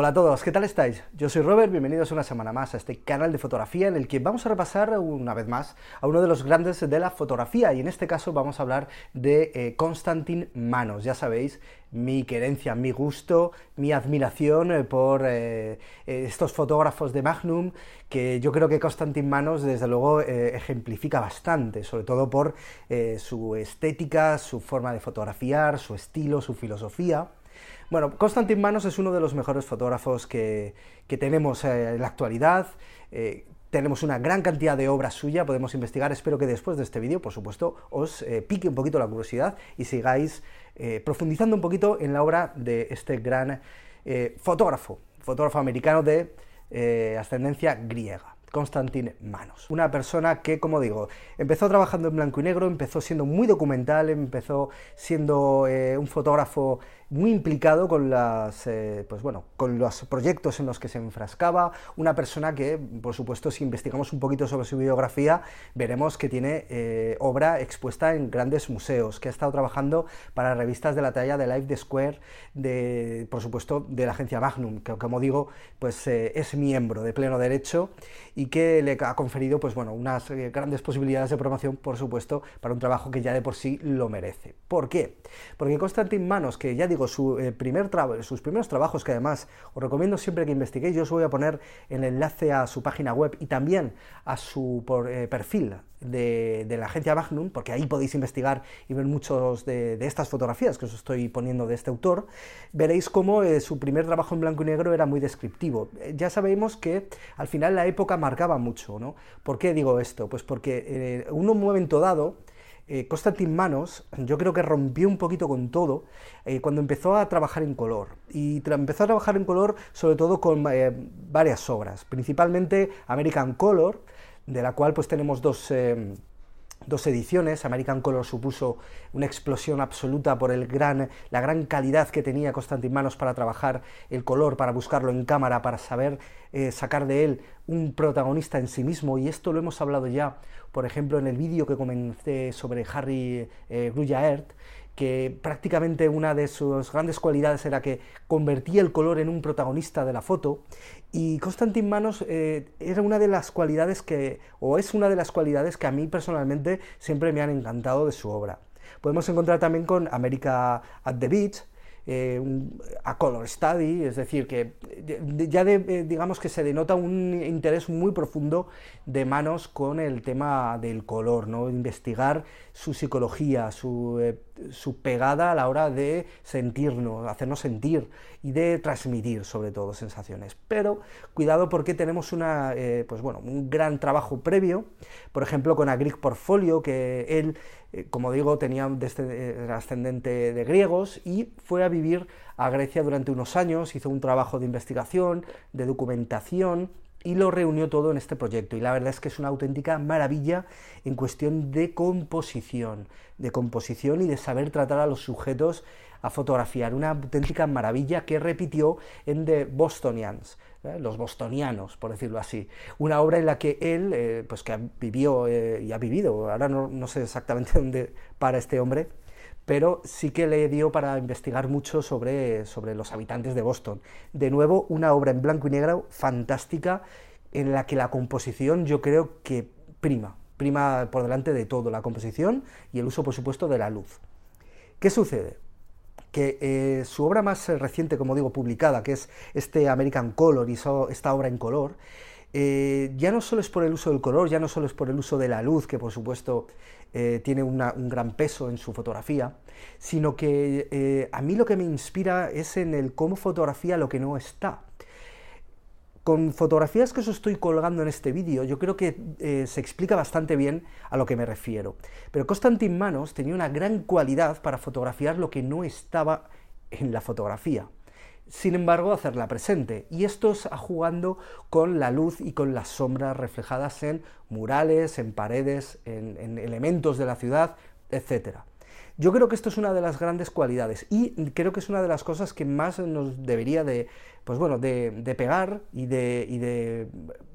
Hola a todos, ¿qué tal estáis? Yo soy Robert, bienvenidos una semana más a este canal de fotografía en el que vamos a repasar una vez más a uno de los grandes de la fotografía y en este caso vamos a hablar de eh, Konstantin Manos, ya sabéis, mi querencia, mi gusto, mi admiración eh, por eh, estos fotógrafos de Magnum que yo creo que Konstantin Manos desde luego ejemplifica bastante, sobre todo por su estética, su forma de fotografiar, su estilo, su filosofía. Bueno, Constantin Manos es uno de los mejores fotógrafos que, tenemos eh, en la actualidad. Eh, tenemos una gran cantidad de obras suya, podemos investigar. Espero que después de este vídeo, por supuesto, os eh, pique un poquito la curiosidad y sigáis profundizando un poquito en la obra de este gran fotógrafo, fotógrafo americano de ascendencia griega. Constantin Manos. Una persona que, como digo, empezó trabajando en blanco y negro, empezó siendo muy documental, empezó siendo un fotógrafo muy implicado con, las, eh, pues bueno, con los proyectos en los que se enfrascaba, una persona que, por supuesto, si investigamos un poquito sobre su biografía, veremos que tiene eh, obra expuesta en grandes museos, que ha estado trabajando para revistas de la talla de Life the Square, de, por supuesto, de la agencia Magnum, que como digo, pues eh, es miembro de pleno derecho y que le ha conferido, pues bueno, unas grandes posibilidades de promoción, por supuesto, para un trabajo que ya de por sí lo merece. ¿Por qué? Porque Constantin Manos, que ya digo, su, eh, primer sus primeros trabajos, que además os recomiendo siempre que investiguéis, yo os voy a poner el enlace a su página web y también a su eh, perfil de, la agencia Magnum, porque ahí podéis investigar y ver muchos de, estas fotografías que os estoy poniendo de este autor, veréis cómo eh, su primer trabajo en blanco y negro era muy descriptivo. ya sabemos que al final la época marcaba mucho, ¿no? ¿Por qué digo esto? Pues porque en un momento dado, eh, Constantin Manos yo creo que rompió un poquito con todo eh, cuando empezó a trabajar en color. Y empezó a trabajar en color sobre todo con eh, varias obras, principalmente American Color, de la cual pues tenemos dos dos ediciones. American Color supuso una explosión absoluta por el gran, la gran calidad que tenía Constantin Manos para trabajar el color, para buscarlo en cámara, para saber eh, sacar de él un protagonista en sí mismo. Y esto lo hemos hablado ya, por ejemplo, en el vídeo que comencé sobre Harry eh, que prácticamente una de sus grandes cualidades era que convertía el color en un protagonista de la foto y Constantin Manos eh, era una de las cualidades que, o es una de las cualidades que a mí personalmente siempre me han encantado de su obra. Podemos encontrar también con America at the Beach, eh, a color study, es decir, que ya eh, digamos que se denota un interés muy profundo de manos con el tema del color, ¿no? investigar su psicología, su, eh, su pegada a la hora de sentirnos, hacernos sentir y de transmitir sobre todo sensaciones. Pero cuidado porque tenemos una, pues bueno, un gran trabajo previo, por ejemplo con Agric Portfolio, que él como digo, tenía desde, ascendente de griegos y fue a vivir a Grecia durante unos años, hizo un trabajo de investigación, de documentación y lo reunió todo en este proyecto. Y la verdad es que es una auténtica maravilla en cuestión de composición, de composición y de saber tratar a los sujetos a fotografiar. Una auténtica maravilla que repitió en The Bostonians, ¿eh? los bostonianos, por decirlo así. Una obra en la que él, eh, pues que vivió eh, y ha vivido, ahora no, sé exactamente dónde para este hombre, pero sí que le dio para investigar mucho sobre, sobre los habitantes de Boston. De nuevo, una obra en blanco y negro fantástica en la que la composición yo creo que prima, prima por delante de todo, la composición y el uso, por supuesto, de la luz. ¿Qué sucede? que eh, su obra más eh, reciente, como digo, publicada, que es este American Color y esta obra en color, eh, ya no solo es por el uso del color, ya no solo es por el uso de la luz, que por supuesto eh, tiene un gran peso en su fotografía, sino que eh, a mí lo que me inspira es en el cómo fotografía lo que no está. Con fotografías que os estoy colgando en este vídeo, yo creo que se explica bastante bien a lo que me refiero. Pero Constantin Manos tenía una gran cualidad para fotografiar lo que no estaba en la fotografía sin embargo, hacerla presente. Y esto es jugando con la luz y con las sombras reflejadas en murales, en paredes, en, elementos de la ciudad, etc. Yo creo que esto es una de las grandes cualidades y creo que es una de las cosas que más nos debería de, pues bueno, de, pegar y de,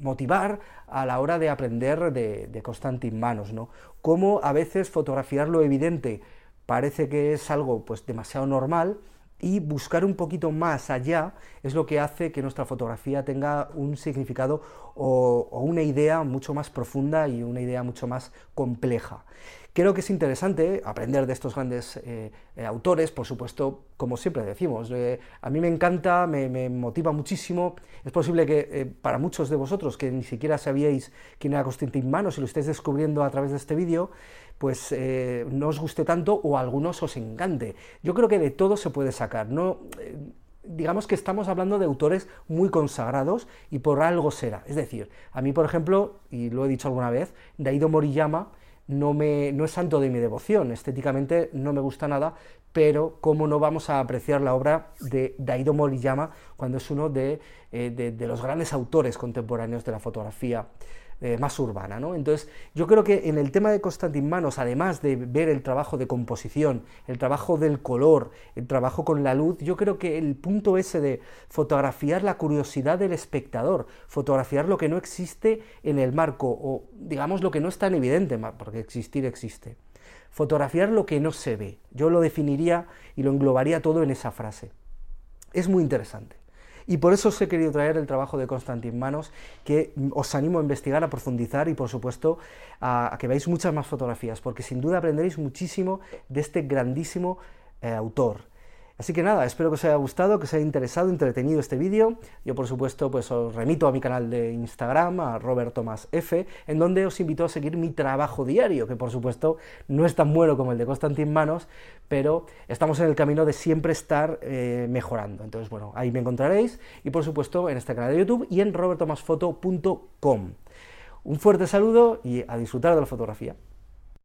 motivar a la hora de aprender de, de Constantin Manos, ¿no? Cómo a veces fotografiar lo evidente parece que es algo pues demasiado normal, y buscar un poquito más allá es lo que hace que nuestra fotografía tenga un significado o, una idea mucho más profunda y una idea mucho más compleja. Creo que es interesante aprender de estos grandes eh, eh, autores, por supuesto, como siempre decimos. Eh, a mí me encanta, me, motiva muchísimo. Es posible que para muchos de vosotros que ni siquiera sabíais quién era Constantin Manos y lo estéis descubriendo a través de este vídeo, pues no os guste tanto o a algunos os encante. Yo creo que de todo se puede sacar. No, digamos que estamos hablando de autores muy consagrados y por algo será. Es decir, a mí, por ejemplo, y lo he dicho alguna vez, Daido Moriyama no, me, no es santo de mi devoción, estéticamente no me gusta nada, pero cómo no vamos a apreciar la obra de Daido Moriyama cuando es uno de, eh, de los grandes autores contemporáneos de la fotografía eh, más urbana. ¿no? Entonces, yo creo que en el tema de Constantin Manos, además de ver el trabajo de composición, el trabajo del color, el trabajo con la luz, yo creo que el punto ese de fotografiar la curiosidad del espectador, fotografiar lo que no existe en el marco, o digamos lo que no es tan evidente, porque existir existe. Fotografiar lo que no se ve. Yo lo definiría y lo englobaría todo en esa frase. Es muy interesante. Y por eso os he querido traer el trabajo de Constantin Manos, que os animo a investigar, a profundizar y por supuesto a, que veáis muchas más fotografías, porque sin duda aprenderéis muchísimo de este grandísimo eh, autor. Así que nada, espero que os haya gustado, que os haya interesado, entretenido este vídeo. Yo, por supuesto, pues os remito a mi canal de Instagram, a Robert Thomas F, en donde os invito a seguir mi trabajo diario, que por supuesto no es tan bueno como el de Constantin Manos, pero estamos en el camino de siempre estar eh, mejorando. Entonces, bueno, ahí me encontraréis y, por supuesto, en este canal de YouTube y en robertomasfoto.com. Un fuerte saludo y a disfrutar de la fotografía.